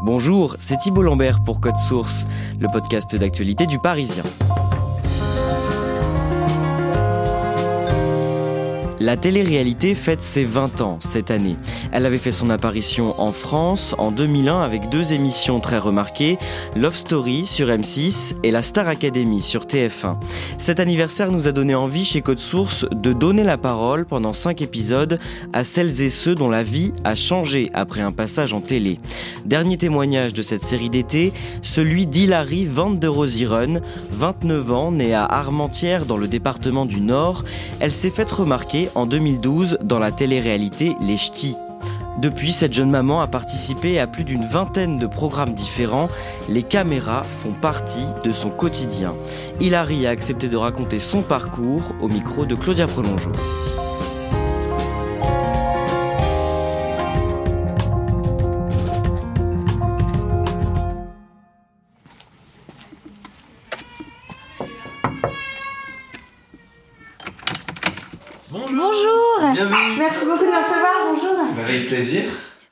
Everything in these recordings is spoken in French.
Bonjour, c'est Thibault Lambert pour Code Source, le podcast d'actualité du Parisien. La télé-réalité fête ses 20 ans cette année. Elle avait fait son apparition en France en 2001 avec deux émissions très remarquées, Love Story sur M6 et la Star Academy sur TF1. Cet anniversaire nous a donné envie chez Code Source de donner la parole pendant 5 épisodes à celles et ceux dont la vie a changé après un passage en télé. Dernier témoignage de cette série d'été, celui d'Hilary Van de Rosieren, 29 ans, née à Armentières dans le département du Nord. Elle s'est faite remarquer en 2012 dans la télé-réalité Les Ch'tis. Depuis, cette jeune maman a participé à plus d'une vingtaine de programmes différents. Les caméras font partie de son quotidien. Hilary a accepté de raconter son parcours au micro de Claudia Prolongeau.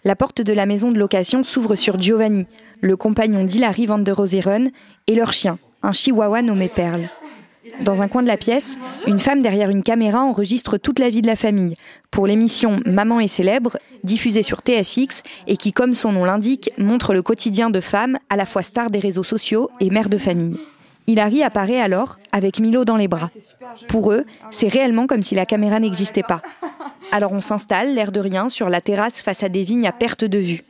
La porte de la maison de location s'ouvre sur Giovanni, le compagnon d'Hilary van der Roseren, et leur chien, un chihuahua nommé Perle. Dans un coin de la pièce, une femme derrière une caméra enregistre toute la vie de la famille pour l'émission Maman est célèbre, diffusée sur TFX et qui, comme son nom l'indique, montre le quotidien de femmes à la fois stars des réseaux sociaux et mères de famille. Hilary apparaît alors avec Milo dans les bras. Pour eux, c'est réellement comme si la caméra n'existait pas. Alors on s'installe, l'air de rien, sur la terrasse face à des vignes à perte de vue.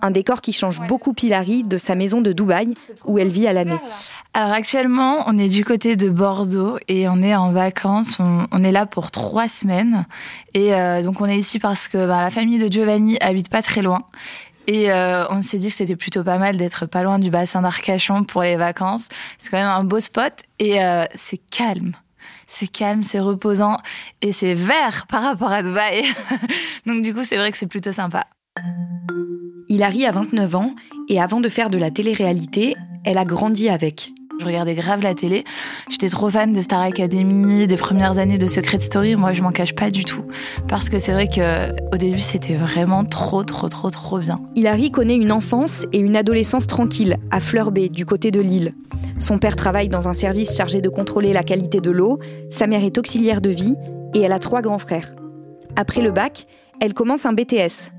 Un décor qui change beaucoup Hilary de sa maison de Dubaï, où elle vit à l'année. Alors actuellement, on est du côté de Bordeaux et on est en vacances. On, on est là pour trois semaines. Et euh, donc on est ici parce que bah, la famille de Giovanni habite pas très loin. Et euh, on s'est dit que c'était plutôt pas mal d'être pas loin du bassin d'Arcachon pour les vacances. C'est quand même un beau spot et euh, c'est calme. C'est calme, c'est reposant et c'est vert par rapport à Dubaï. Donc du coup, c'est vrai que c'est plutôt sympa. Hilary a 29 ans et avant de faire de la télé-réalité, elle a grandi avec. Je regardais grave la télé. J'étais trop fan de Star Academy, des premières années de Secret Story. Moi, je m'en cache pas du tout. Parce que c'est vrai que au début, c'était vraiment trop, trop, trop, trop bien. Hilary connaît une enfance et une adolescence tranquille à Fleur Bay, du côté de Lille. Son père travaille dans un service chargé de contrôler la qualité de l'eau. Sa mère est auxiliaire de vie et elle a trois grands frères. Après le bac, elle commence un BTS.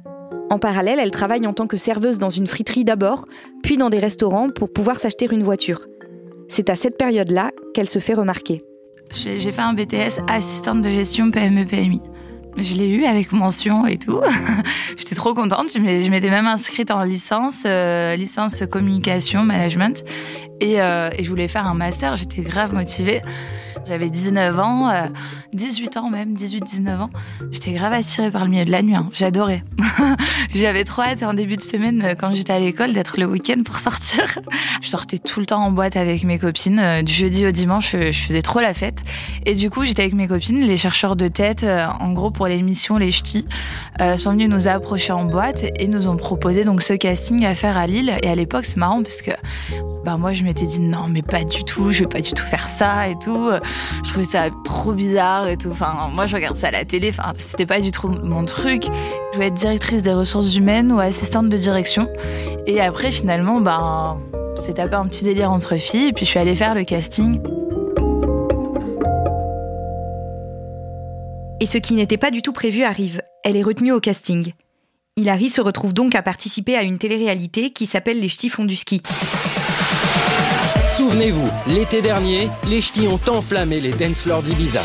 En parallèle, elle travaille en tant que serveuse dans une friterie d'abord, puis dans des restaurants pour pouvoir s'acheter une voiture. C'est à cette période-là qu'elle se fait remarquer. J'ai fait un BTS assistante de gestion PME-PMI. Je l'ai eu avec mention et tout. J'étais trop contente. Je m'étais même inscrite en licence, euh, licence communication, management. Et, euh, et je voulais faire un master. J'étais grave motivée. J'avais 19 ans, euh, 18 ans même, 18-19 ans. J'étais grave attirée par le milieu de la nuit. hein. J'adorais. J'avais trop hâte en début de semaine, euh, quand j'étais à l'école, d'être le week-end pour sortir. Je sortais tout le temps en boîte avec mes copines. Euh, Du jeudi au dimanche, je, faisais trop la fête. Et du coup, j'étais avec mes copines, les chercheurs de tête, euh, en gros pour l'émission Les Ch'tis, euh, sont venus nous approcher en boîte et nous ont proposé donc ce casting à faire à Lille. Et à l'époque, c'est marrant parce que bah moi je m'étais dit non mais pas du tout, je vais pas du tout faire ça et tout. Je trouvais ça trop bizarre et tout. Enfin moi je regarde ça à la télé, enfin c'était pas du tout mon truc. Je voulais être directrice des ressources humaines ou assistante de direction. Et après finalement bah c'est un petit délire entre filles et puis je suis allée faire le casting. Et ce qui n'était pas du tout prévu arrive. Elle est retenue au casting. Hilary se retrouve donc à participer à une télé-réalité qui s'appelle Les Ch'tis font du ski. Souvenez-vous, l'été dernier, les ch'tis ont enflammé les dance floors d'Ibiza.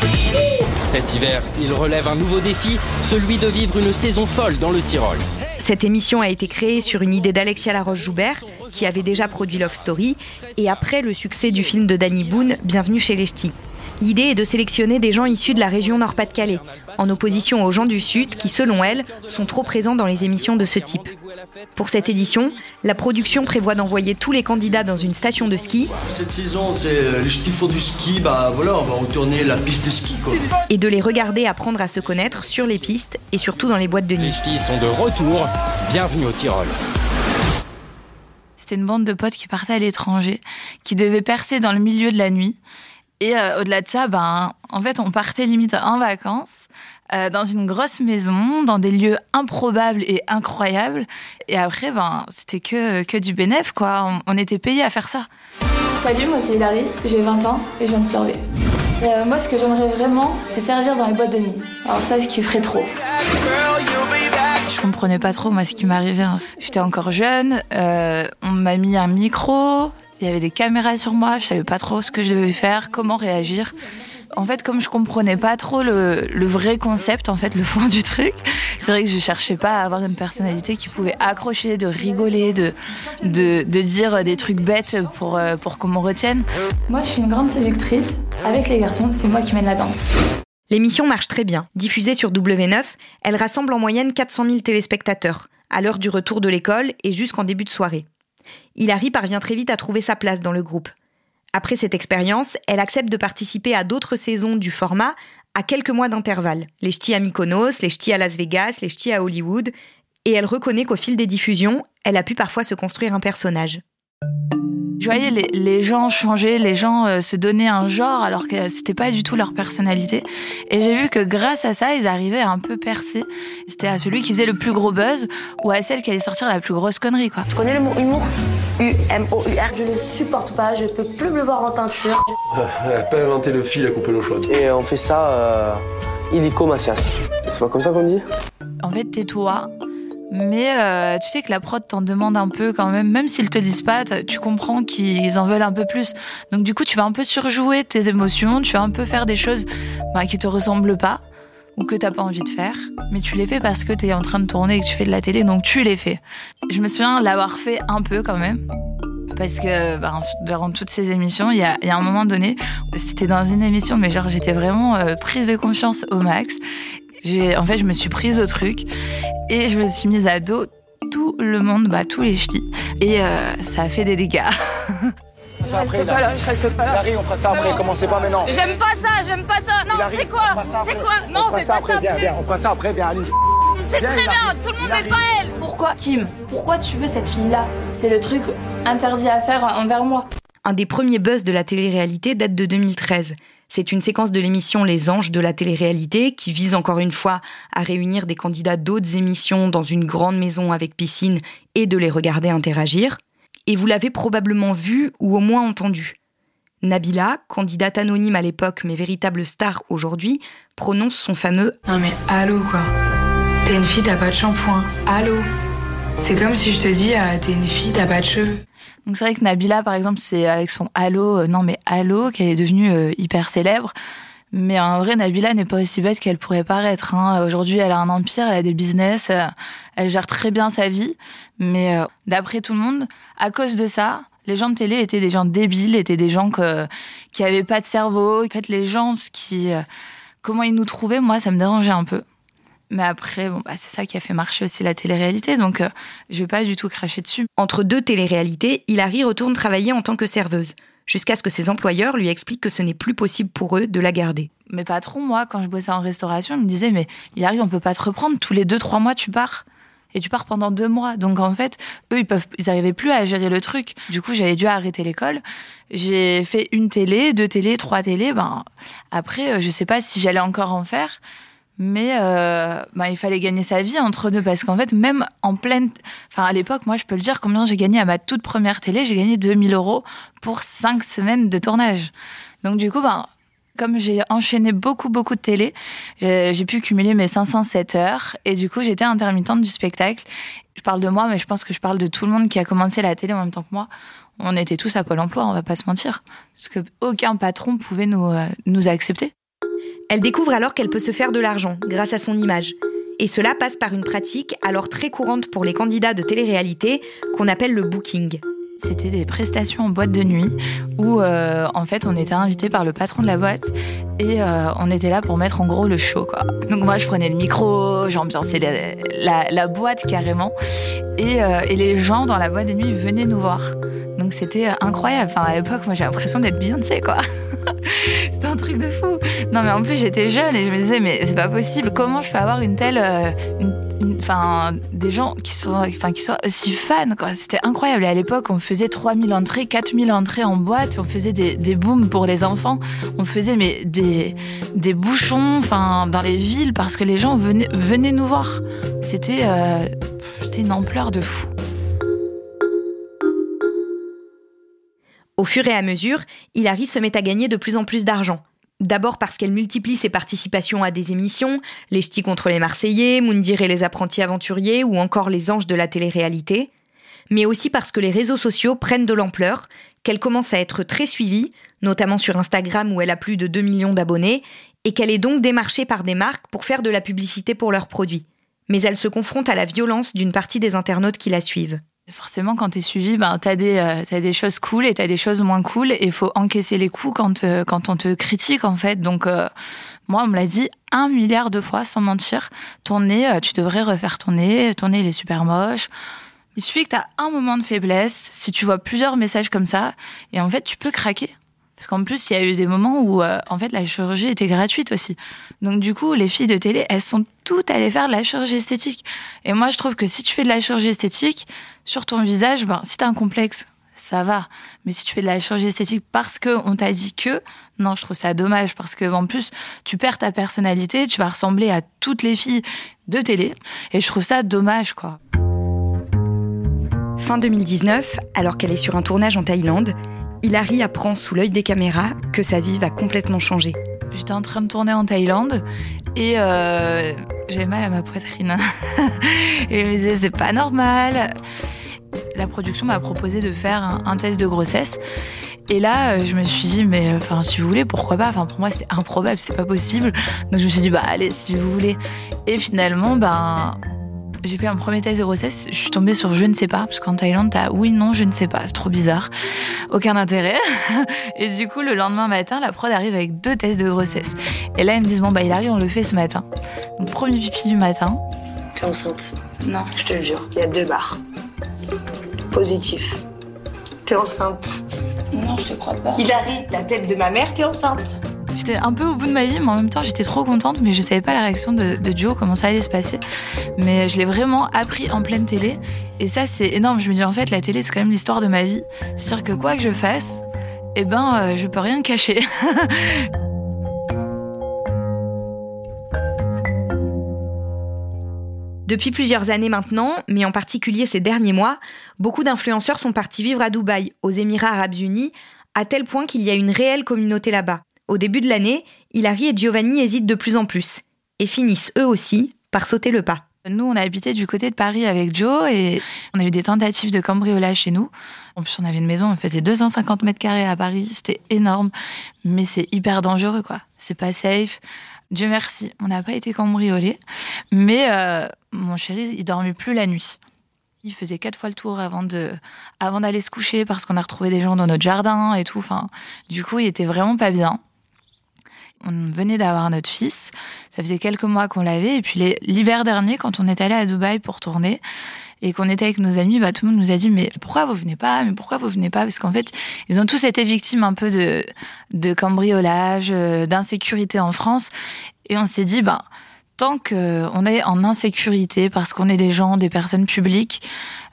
Cet hiver, ils relèvent un nouveau défi, celui de vivre une saison folle dans le Tyrol. Cette émission a été créée sur une idée d'Alexia Laroche-Joubert, qui avait déjà produit Love Story, et après le succès du film de Danny Boone, Bienvenue chez les Ch'tis. L'idée est de sélectionner des gens issus de la région Nord-Pas-de-Calais, en opposition aux gens du Sud qui, selon elle, sont trop présents dans les émissions de ce type. Pour cette édition, la production prévoit d'envoyer tous les candidats dans une station de ski. Cette saison, c'est les ch'tis font du ski, bah voilà, on va retourner la piste de ski quoi. Et de les regarder apprendre à se connaître sur les pistes et surtout dans les boîtes de nuit. Les ch'tis sont de retour, bienvenue au Tyrol. C'était une bande de potes qui partaient à l'étranger, qui devaient percer dans le milieu de la nuit. Et euh, au-delà de ça, ben, en fait, on partait limite en vacances euh, dans une grosse maison, dans des lieux improbables et incroyables. Et après, ben, c'était que, que du bénéf, quoi. On, on était payés à faire ça. Salut, moi c'est Hilary, j'ai 20 ans et je viens de pleurer. Euh, moi, ce que j'aimerais vraiment, c'est servir dans les boîtes de nuit. Alors ça, je kifferais trop. Je comprenais pas trop moi ce qui m'arrivait. hein. J'étais encore jeune, euh, on m'a mis un micro, il y avait des caméras sur moi, je savais pas trop ce que je devais faire, comment réagir. En fait, comme je comprenais pas trop le, le vrai concept, en fait, le fond du truc, c'est vrai que je cherchais pas à avoir une personnalité qui pouvait accrocher, de rigoler, de, de, de dire des trucs bêtes pour, euh, pour qu'on me retienne. Moi, je suis une grande séductrice. Avec les garçons, c'est moi qui mène la danse. L'émission marche très bien. Diffusée sur W9, elle rassemble en moyenne 400 000 téléspectateurs, à l'heure du retour de l'école et jusqu'en début de soirée. Hilary parvient très vite à trouver sa place dans le groupe. Après cette expérience, elle accepte de participer à d'autres saisons du format à quelques mois d'intervalle. Les ch'tis à Mykonos, les ch'tis à Las Vegas, les ch'tis à Hollywood. Et elle reconnaît qu'au fil des diffusions, elle a pu parfois se construire un personnage. Je voyais les, les gens changer, les gens euh, se donner un genre alors que c'était pas du tout leur personnalité. Et j'ai vu que grâce à ça, ils arrivaient à un peu percer. C'était à celui qui faisait le plus gros buzz ou à celle qui allait sortir la plus grosse connerie, quoi. Tu connais le mot humour U-M-O-U-R. Je le supporte pas, je peux plus me voir en teinture. Elle a pas inventé le fil à couper l'eau chaude. Et on fait ça euh, illico Macias. C'est pas comme ça qu'on dit? En fait, tais-toi. Mais euh, tu sais que la prod t'en demande un peu quand même, même s'ils te disent pas, tu comprends qu'ils en veulent un peu plus. Donc du coup, tu vas un peu surjouer tes émotions, tu vas un peu faire des choses bah, qui te ressemblent pas ou que t'as pas envie de faire, mais tu les fais parce que t'es en train de tourner et que tu fais de la télé, donc tu les fais. Je me souviens l'avoir fait un peu quand même. Parce que bah, durant toutes ces émissions, il y y a un moment donné, c'était dans une émission, mais genre j'étais vraiment euh, prise de confiance au max. J'ai, en fait, je me suis prise au truc et je me suis mise à dos tout le monde, bah, tous les ch'tis. Et euh, ça a fait des dégâts. Je reste pas là, je reste pas là. Hilary, on fera ça après, Non. commencez pas maintenant. J'aime pas ça, j'aime pas ça. Non, c'est quoi on C'est quoi Non, on fais ça pas après, ça. viens, viens, on fera ça après, viens, allez. C'est très bien, tout le monde n'est pas elle. Pourquoi, Kim Pourquoi tu veux cette fille-là C'est le truc interdit à faire envers moi. Un des premiers buzz de la télé-réalité date de 2013. C'est une séquence de l'émission Les Anges de la télé-réalité qui vise encore une fois à réunir des candidats d'autres émissions dans une grande maison avec piscine et de les regarder interagir. Et vous l'avez probablement vu ou au moins entendu. Nabila, candidate anonyme à l'époque mais véritable star aujourd'hui, prononce son fameux Non mais allô quoi. T'es une fille, t'as pas de shampoing. Allô. C'est comme si je te dis, ah, t'es une fille, t'as pas de cheveux. Donc c'est vrai que Nabila, par exemple, c'est avec son Halo, euh, non mais Halo, qu'elle est devenue euh, hyper célèbre. Mais en vrai, Nabila n'est pas aussi bête qu'elle pourrait paraître. Hein. Aujourd'hui, elle a un empire, elle a des business, euh, elle gère très bien sa vie. Mais d'après tout le monde, à cause de ça, les gens de télé étaient des gens débiles, étaient des gens qui avaient pas de cerveau. En fait, les gens, ce qui, comment ils nous trouvaient, moi, ça me dérangeait un peu. Mais après, bon, bah, c'est ça qui a fait marcher aussi la télé-réalité, donc euh, je vais pas du tout cracher dessus. Entre deux téléréalités, Hilary retourne travailler en tant que serveuse, jusqu'à ce que ses employeurs lui expliquent que ce n'est plus possible pour eux de la garder. Mes patrons, moi, quand je bossais en restauration, ils me disaient Mais Hilary, on peut pas te reprendre. Tous les deux, trois mois, tu pars. Et tu pars pendant deux mois. Donc, en fait, eux, ils peuvent, ils arrivaient plus à gérer le truc. Du coup, j'avais dû arrêter l'école. J'ai fait une télé, deux télés, trois télés. Ben, après, euh, je sais pas si j'allais encore en faire. Mais euh, ben, il fallait gagner sa vie entre deux parce qu'en fait, même en pleine, enfin à l'époque, moi je peux le dire, combien j'ai gagné à ma toute première télé, j'ai gagné 2000 euros pour cinq semaines de tournage. Donc du coup, ben comme j'ai enchaîné beaucoup, beaucoup de télé, j'ai pu cumuler mes 507 heures. Et du coup, j'étais intermittente du spectacle. Je parle de moi, mais je pense que je parle de tout le monde qui a commencé la télé en même temps que moi. On était tous à Pôle emploi, on va pas se mentir. Parce que aucun patron pouvait nous, euh, nous accepter. Elle découvre alors qu'elle peut se faire de l'argent grâce à son image. Et cela passe par une pratique alors très courante pour les candidats de télé-réalité qu'on appelle le booking. C'était des prestations en boîte de nuit où euh, en fait on était invité par le patron de la boîte et euh, on était là pour mettre en gros le show quoi. Donc moi je prenais le micro, j'ambiançais la, boîte carrément et, euh, et, les gens dans la boîte de nuit venaient nous voir. Donc c'était incroyable. Enfin à l'époque moi j'ai l'impression d'être Beyoncé quoi. C'était un truc de fou. Non, mais en plus, j'étais jeune et je me disais, mais c'est pas possible. Comment je peux avoir une telle. Enfin, des gens qui sont, enfin, qui soient aussi fans, quoi? C'était incroyable. Et à l'époque, on faisait 3000 entrées, 4000 entrées en boîte. On faisait des, des booms pour les enfants. On faisait, mais des, des bouchons, dans les villes parce que les gens venaient, venaient nous voir. C'était, euh, c'était une ampleur de fou. Au fur et à mesure, Hilary se met à gagner de plus en plus d'argent. D'abord parce qu'elle multiplie ses participations à des émissions, Les Ch'tis contre les Marseillais, Moundir et les apprentis aventuriers ou encore Les Anges de la télé-réalité, mais aussi parce que les réseaux sociaux prennent de l'ampleur, qu'elle commence à être très suivie, notamment sur Instagram où elle a plus de 2 millions d'abonnés, et qu'elle est donc démarchée par des marques pour faire de la publicité pour leurs produits. Mais elle se confronte à la violence d'une partie des internautes qui la suivent. Forcément, quand tu es suivi, ben, tu as, euh, des choses cool et tu as des choses moins cool. Et faut encaisser les coups quand, euh, on te critique, en fait. Donc, euh, moi, on me l'a dit un milliard de fois, sans mentir. Ton nez, tu devrais refaire ton nez. Ton nez, il est super moche. Il suffit que tu as un moment de faiblesse, si tu vois plusieurs messages comme ça, et en fait, tu peux craquer. Parce qu'en plus, il y a eu des moments où, euh, en fait, la chirurgie était gratuite aussi. Donc, du coup, les filles de télé, elles sont toutes allées faire de la chirurgie esthétique. Et moi, je trouve que si tu fais de la chirurgie esthétique, sur ton visage, ben, si t'as un complexe, ça va. Mais si tu fais de la chirurgie esthétique parce que on t'a dit que, non, je trouve ça dommage parce que en plus, tu perds ta personnalité, tu vas ressembler à toutes les filles de télé, et je trouve ça dommage, quoi. Fin 2019, alors qu'elle est sur un tournage en Thaïlande, Hilary apprend sous l'œil des caméras que sa vie va complètement changer. J'étais en train de tourner en Thaïlande et euh, j'avais mal à ma poitrine. et je me disais, c'est pas normal. La production m'a proposé de faire un, test de grossesse. Et là, euh, je me suis dit, mais enfin, si vous voulez, pourquoi pas? Enfin, pour moi, c'était improbable, c'est pas possible. Donc, je me suis dit, bah, allez, si vous voulez. Et finalement, ben, j'ai fait un premier test de grossesse, je suis tombée sur je ne sais pas, parce qu'en Thaïlande, t'as oui, non, je ne sais pas, c'est trop bizarre, aucun intérêt. Et du coup, le lendemain matin, la prod arrive avec deux tests de grossesse. Et là, ils me disent, bon, bah, il arrive, on le fait ce matin. Donc, premier pipi du matin. T'es enceinte Non. Je te le jure, il y a deux barres. Positif. T'es enceinte Non, je te crois pas. Il arrive, la tête de ma mère, t'es enceinte. J'étais un peu au bout de ma vie, mais en même temps, j'étais trop contente, mais je savais pas la réaction de, de Duo, comment ça allait se passer. Mais je l'ai vraiment appris en pleine télé. Et ça, c'est énorme. Je me dis, en fait, la télé, c'est quand même l'histoire de ma vie. C'est-à-dire que quoi que je fasse, eh ben, euh, je peux rien cacher. Depuis plusieurs années maintenant, mais en particulier ces derniers mois, beaucoup d'influenceurs sont partis vivre à Dubaï, aux Émirats arabes unis, à tel point qu'il y a une réelle communauté là-bas. Au début de l'année, Hilary et Giovanni hésitent de plus en plus et finissent eux aussi par sauter le pas. Nous, on a habité du côté de Paris avec Joe et on a eu des tentatives de cambriolage chez nous. En plus, on avait une maison, on faisait 250 mètres carrés à Paris, c'était énorme, mais c'est hyper dangereux, quoi. C'est pas safe. Dieu merci, on n'a pas été cambriolés, mais euh, mon chéri, il dormait plus la nuit. Il faisait quatre fois le tour avant de, avant d'aller se coucher parce qu'on a retrouvé des gens dans notre jardin et tout. Enfin, du coup, il était vraiment pas bien on venait d'avoir notre fils. Ça faisait quelques mois qu'on l'avait. Et puis l'hiver dernier, quand on est allé à Dubaï pour tourner et qu'on était avec nos amis, bah, tout le monde nous a dit mais pourquoi vous venez pas? Mais pourquoi vous venez pas? Parce qu'en fait, ils ont tous été victimes un peu de, de cambriolage, euh, d'insécurité en France. Et on s'est dit, bah, tant qu'on est en insécurité parce qu'on est des gens, des personnes publiques,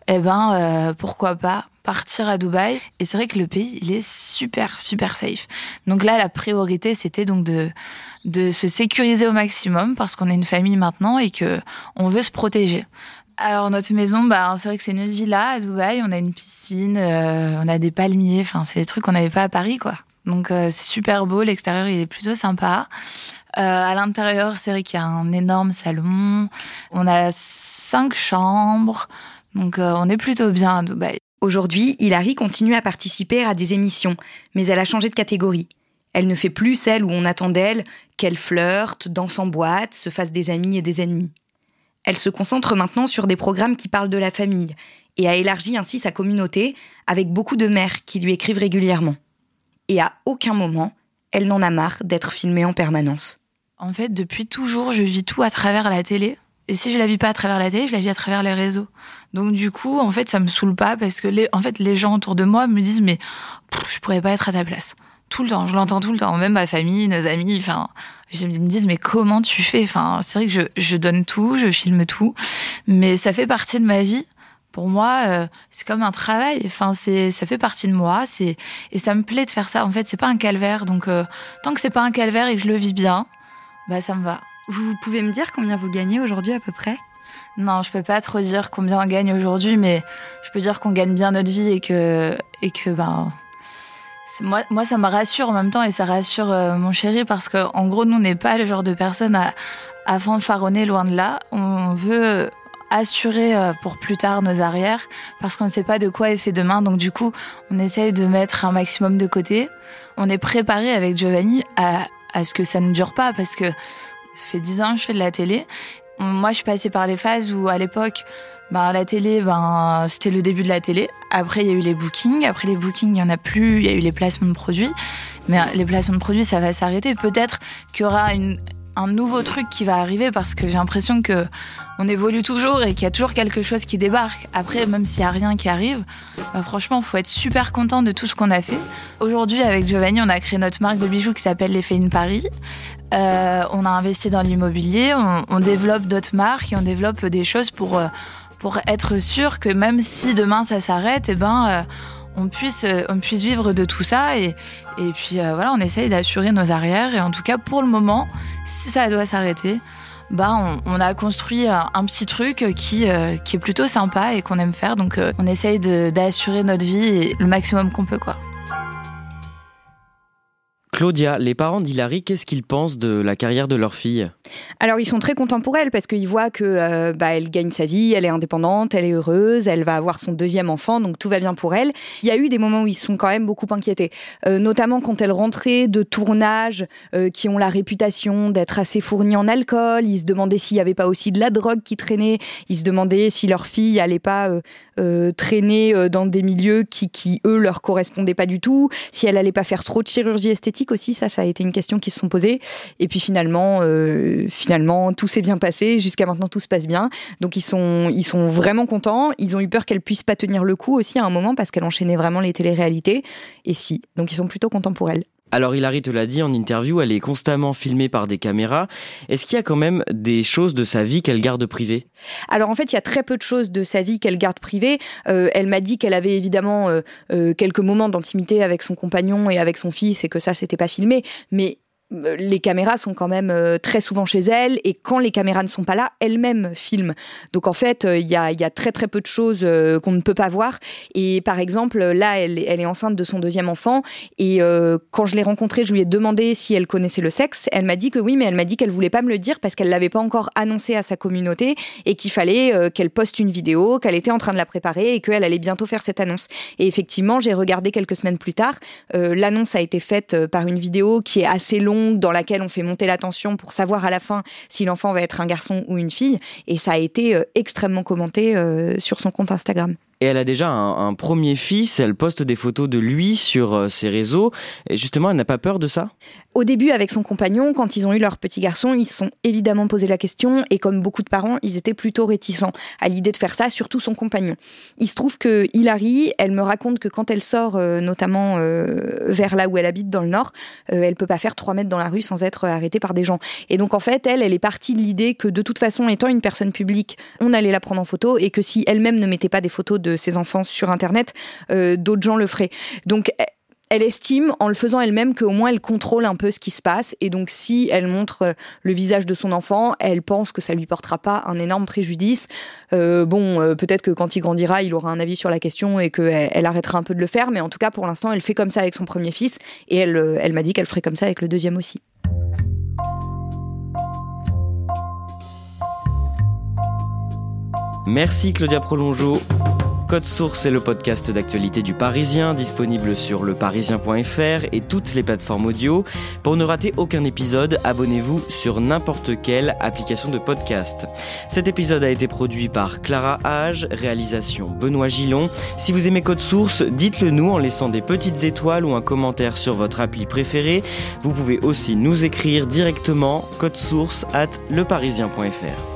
eh ben, euh, pourquoi pas partir à Dubaï? Et c'est vrai que le pays, il est super, super safe. Donc là, la priorité, c'était donc de, de se sécuriser au maximum parce qu'on est une famille maintenant et que on veut se protéger. Alors notre maison, bah c'est vrai que c'est une villa à Dubaï. On a une piscine, euh, on a des palmiers. Enfin, c'est des trucs qu'on n'avait pas à Paris, quoi. Donc c'est super beau, l'extérieur il est plutôt sympa. À l'intérieur, c'est vrai qu'il y a un énorme salon. On a cinq chambres, donc on est plutôt bien à Dubaï. Aujourd'hui, Hilary continue à participer à des émissions, mais elle a changé de catégorie. Elle ne fait plus celle où on attend d'elle qu'elle flirte, danse en boîte, se fasse des amis et des ennemis. Elle se concentre maintenant sur des programmes qui parlent de la famille et a élargi ainsi sa communauté avec beaucoup de mères qui lui écrivent régulièrement. Et à aucun moment, elle n'en a marre d'être filmée en permanence. En fait, depuis toujours, je vis tout à travers la télé. Et si je la vis pas à travers la télé, je la vis à travers les réseaux. Donc du coup, en fait, ça me saoule pas parce que les, en fait, les gens autour de moi me disent mais je pourrais pas être à ta place. Tout le temps, je l'entends tout le temps. Même ma famille, nos amis, enfin, ils me disent mais comment tu fais? Enfin, c'est vrai que je, je donne tout, je filme tout, mais ça fait partie de ma vie pour moi, euh, c'est comme un travail. Enfin, c'est, ça fait partie de moi. C'est et ça me plaît de faire ça. En fait, c'est pas un calvaire. Donc, euh, tant que c'est pas un calvaire et que je le vis bien, bah ça me va. Vous pouvez me dire combien vous gagnez aujourd'hui à peu près? Non, je peux pas trop dire combien on gagne aujourd'hui, mais je peux dire qu'on gagne bien notre vie et que et que ben moi, moi, ça me rassure en même temps et ça rassure euh, mon chéri parce que en gros, nous, on n'est pas le genre de personne à, à fanfaronner loin de là. On veut assurer euh, pour plus tard nos arrières parce qu'on ne sait pas de quoi est fait demain. Donc du coup, on essaye de mettre un maximum de côté. On est préparé avec Giovanni à, à ce que ça ne dure pas parce que ça fait dix ans que je fais de la télé. Moi, je suis passée par les phases où, à l'époque, ben, la télé, ben, c'était le début de la télé. Après, il y a eu les bookings. Après les bookings, il n'y en a plus. Il y a eu les placements de produits. Mais les placements de produits, ça va s'arrêter. Peut-être qu'il y aura une, un nouveau truc qui va arriver parce que j'ai l'impression que on évolue toujours et qu'il y a toujours quelque chose qui débarque. Après, même s'il y a rien qui arrive, bah franchement, faut être super content de tout ce qu'on a fait. Aujourd'hui, avec Giovanni, on a créé notre marque de bijoux qui s'appelle Les in Paris. Euh, on a investi dans l'immobilier, on, on, développe d'autres marques et on développe des choses pour euh, pour être sûr que même si demain ça s'arrête, et eh ben euh, on puisse, euh, on puisse vivre de tout ça. Et, et puis euh, voilà, on essaye d'assurer nos arrières. Et en tout cas, pour le moment, si ça doit s'arrêter, bah, on, a construit un, petit truc qui, euh, qui est plutôt sympa et qu'on aime faire. Donc on essaye d'assurer notre vie le maximum qu'on peut. quoi. Claudia, les parents d'Hilary, qu'est-ce qu'ils pensent de la carrière de leur fille? Alors ils sont très contents pour elle parce qu'ils voient que euh, bah, gagne sa vie, elle est indépendante, elle est heureuse, elle va avoir son deuxième enfant, donc tout va bien pour elle. Il y a eu des moments où ils sont quand même beaucoup inquiétés, euh, notamment quand elle rentrait de tournages euh, qui ont la réputation d'être assez fournis en alcool. Ils se demandaient s'il n'y avait pas aussi de la drogue qui traînait. Ils se demandaient si leur fille allait pas traîner dans des milieux qui, qui eux leur correspondaient pas du tout, si elle allait pas faire trop de chirurgie esthétique aussi, ça, ça a été une question qui se sont posées. Et puis finalement, euh, finalement, tout s'est bien passé. Jusqu'à maintenant, tout se passe bien. Donc ils sont, ils sont vraiment contents. Ils ont eu peur qu'elle puisse pas tenir le coup aussi à un moment parce qu'elle enchaînait vraiment les téléréalités. Et si, donc ils sont plutôt contents pour elle. Alors Hilary te l'a dit en interview, elle est constamment filmée par des caméras. Est-ce qu'il y a quand même des choses de sa vie qu'elle garde privées? Alors en fait, il y a très peu de choses de sa vie qu'elle garde privées. Euh, elle m'a dit qu'elle avait évidemment euh, euh, quelques moments d'intimité avec son compagnon et avec son fils et que ça, c'était pas filmé. Mais les caméras sont quand même euh, très souvent chez elle et quand les caméras ne sont pas là, elle-même filme. Donc en fait, euh, il y, a, y, a, très très peu de choses qu'on ne peut pas voir. Et par exemple, là, elle, elle est enceinte de son deuxième enfant et quand je l'ai rencontrée, je lui ai demandé si elle connaissait le sexe. Elle m'a dit que oui, mais elle m'a dit qu'elle voulait pas me le dire parce qu'elle l'avait pas encore annoncé à sa communauté et qu'il fallait qu'elle poste une vidéo, qu'elle était en train de la préparer et qu'elle allait bientôt faire cette annonce. Et effectivement, j'ai regardé quelques semaines plus tard. L'annonce a été faite par une vidéo qui est assez longue dans laquelle on fait monter la tension pour savoir à la fin si l'enfant va être un garçon ou une fille. Et ça a été euh, extrêmement commenté euh, sur son compte Instagram. Et elle a déjà un, premier fils, elle poste des photos de lui sur euh, ses réseaux. Et justement, elle n'a pas peur de ça? Au début, avec son compagnon, quand ils ont eu leur petit garçon, ils se sont évidemment posé la question. Et comme beaucoup de parents, ils étaient plutôt réticents à l'idée de faire ça, surtout son compagnon. Il se trouve que Hilary, elle me raconte que quand elle sort, euh, notamment euh, vers là où elle habite dans le nord, elle peut pas faire trois mètres dans la rue sans être arrêtée par des gens. Et donc en fait, elle, elle est partie de l'idée que de toute façon, étant une personne publique, on allait la prendre en photo et que si elle-même ne mettait pas des photos de ses enfants sur Internet, euh, d'autres gens le feraient. Donc elle estime, en le faisant elle-même, qu'au moins elle contrôle un peu ce qui se passe. Et donc, si elle montre euh, le visage de son enfant, elle pense que ça lui portera pas un énorme préjudice. Euh, bon, peut-être que quand il grandira, il aura un avis sur la question et qu'elle elle arrêtera un peu de le faire. Mais en tout cas, pour l'instant, elle fait comme ça avec son premier fils. Et elle, elle m'a dit qu'elle ferait comme ça avec le deuxième aussi. Merci Claudia Prolongeau. Code Source est le podcast d'actualité du Parisien, disponible sur leparisien.fr et toutes les plateformes audio. Pour ne rater aucun épisode, abonnez-vous sur n'importe quelle application de podcast. Cet épisode a été produit par Clara Hage, réalisation Benoît Gillon. Si vous aimez Code Source, dites-le nous en laissant des petites étoiles ou un commentaire sur votre appli préférée. Vous pouvez aussi nous écrire directement code source at leparisien.fr.